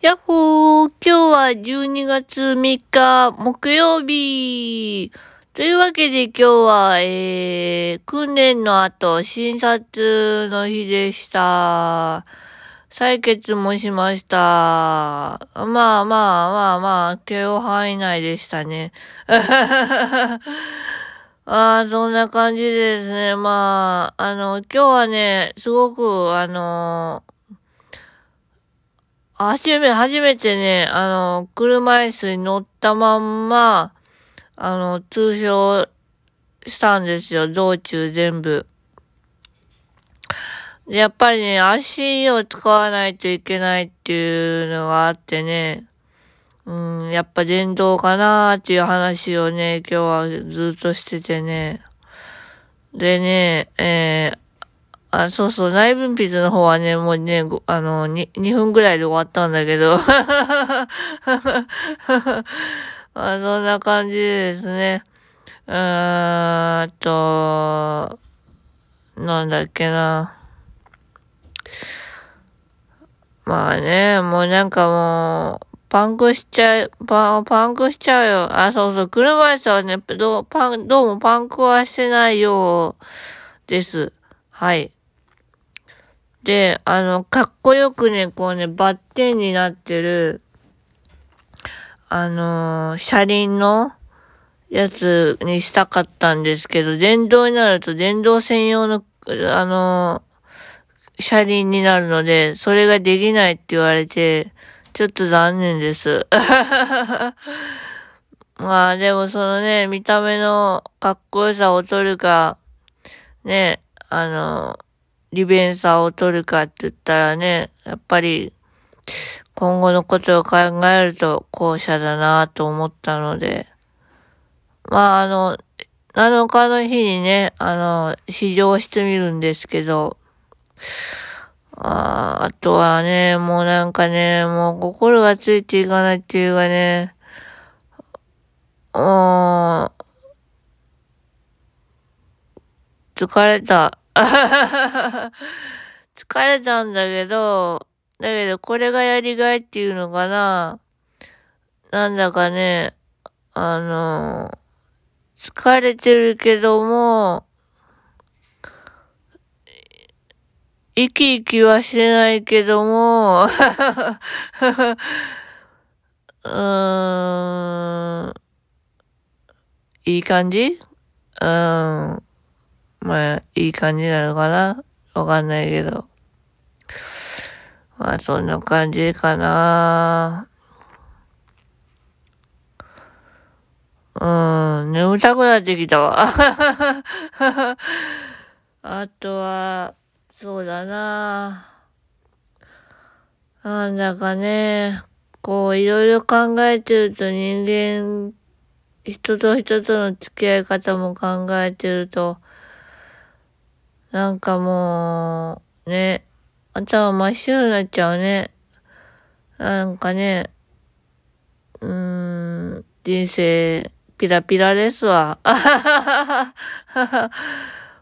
やっほー今日は12月3日木曜日というわけで今日は、えー、訓練の後、診察の日でした。採血もしました。まあまあまあまあ、許容範囲内でしたね。ああ、そんな感じですね。まあ、あの、今日はね、すごく、あの初め、初めてね、あの、車椅子に乗ったまんま、あの、通称したんですよ。道中全部。やっぱりね、足を使わないといけないっていうのがあってね、うん、やっぱ電動かなーっていう話をね、今日はずっとしててね。でね、えー、あ、そうそう、内分泌の方はね、もうね、あの、2、2分ぐらいで終わったんだけど。あそんな感じですね。うーんと、なんだっけな。まあね、もうなんかもう、パンクしちゃう、パン、パンクしちゃうよ。あ、そうそう、車椅子はね、どう、パン、どうもパンクはしてないようです。はい。で、あの、かっこよくね、こうね、バッテンになってる、あのー、車輪のやつにしたかったんですけど、電動になると電動専用の、あのー、車輪になるので、それができないって言われて、ちょっと残念です。まあでもそのね、見た目のかっこよさを取るか、ね、あのー、利便さを取るかって言ったらね、やっぱり今後のことを考えると後者だなと思ったので、まああの、7日の日にね、あの、試乗してみるんですけど、ああとはね、もうなんかね、もう心がついていかないっていうかね、もう、疲れた。疲れたんだけど、だけどこれがやりがいっていうのかな。なんだかね、あの、疲れてるけども、生き生きはしてないけども、うーん、いい感じ？うん。まあ、いい感じなのかな？わかんないけど。まあ、そんな感じかなうん、眠たくなってきたわ。あとは、そうだななんだかね、こう、いろいろ考えてると人間、人と人との付き合い方も考えてると、なんかもう、ね、頭真っ白になっちゃうね。なんかね、うーん、人生、ピラピラですわ。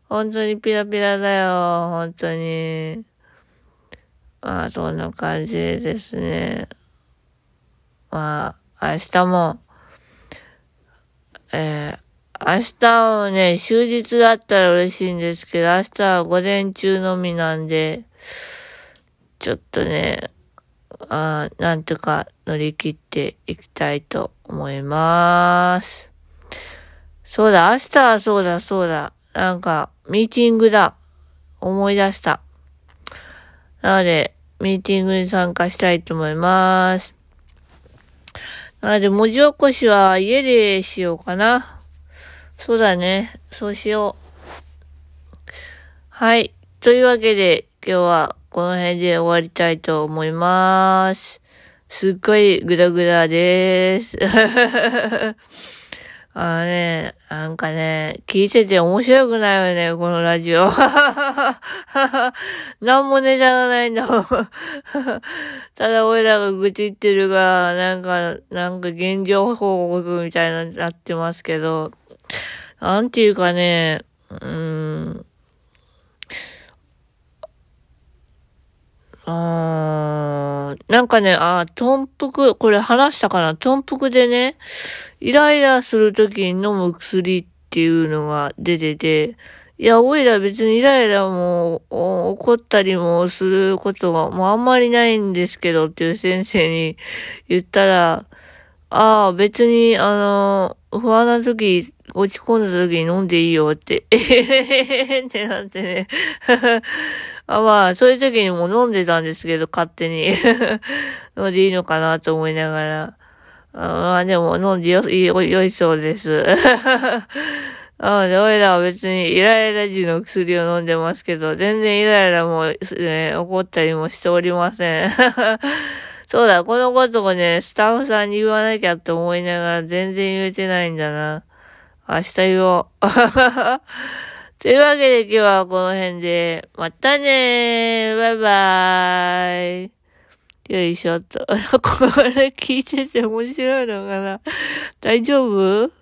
本当にピラピラだよ、本当に。まあ、そんな感じですね。まあ、明日も、えー明日はね、終日だったら嬉しいんですけど、明日は午前中のみなんで、ちょっとね、あなんとか乗り切っていきたいと思います。そうだ、明日はそうだ、そうだ。なんか、ミーティングだ。思い出した。なので、ミーティングに参加したいと思います。なので、文字起こしは家でしようかな。そうだね。そうしよう。はい。というわけで、今日はこの辺で終わりたいと思います。すっごいグダグダでーす。あのね、なんかね、聞いてて面白くないよね、このラジオ。なんもネタがないんだもん。ただ俺らが愚痴ってるが、なんか、なんか現状報告みたいになってますけど、なんていうかね、うーん、あー、なんかね、あ、豚腹、これ話したかな？豚腹でね、イライラするときに飲む薬っていうのが出てて、いや、おいら別にイライラも、怒ったりもすることが、もうあんまりないんですけどっていう先生に言ったら、ああ、別に、あの、不安な時、落ち込んだ時に飲んでいいよって、えへへへへってなってね。あまあ、そういう時にも飲んでたんですけど、勝手に。飲んでいいのかなと思いながら。あまあ、でも飲んでよ、よ、よいそうです。ああ、で、おいらは別にイライラ時の薬を飲んでますけど、全然イライラも、ね、怒ったりもしておりません。そうだ、このことをね、スタッフさんに言わなきゃって思いながら全然言えてないんだな。明日言おう。というわけで今日はこの辺で、またねー。バイバーイ。よいしょっと。これ聞いてて面白いのかな。大丈夫？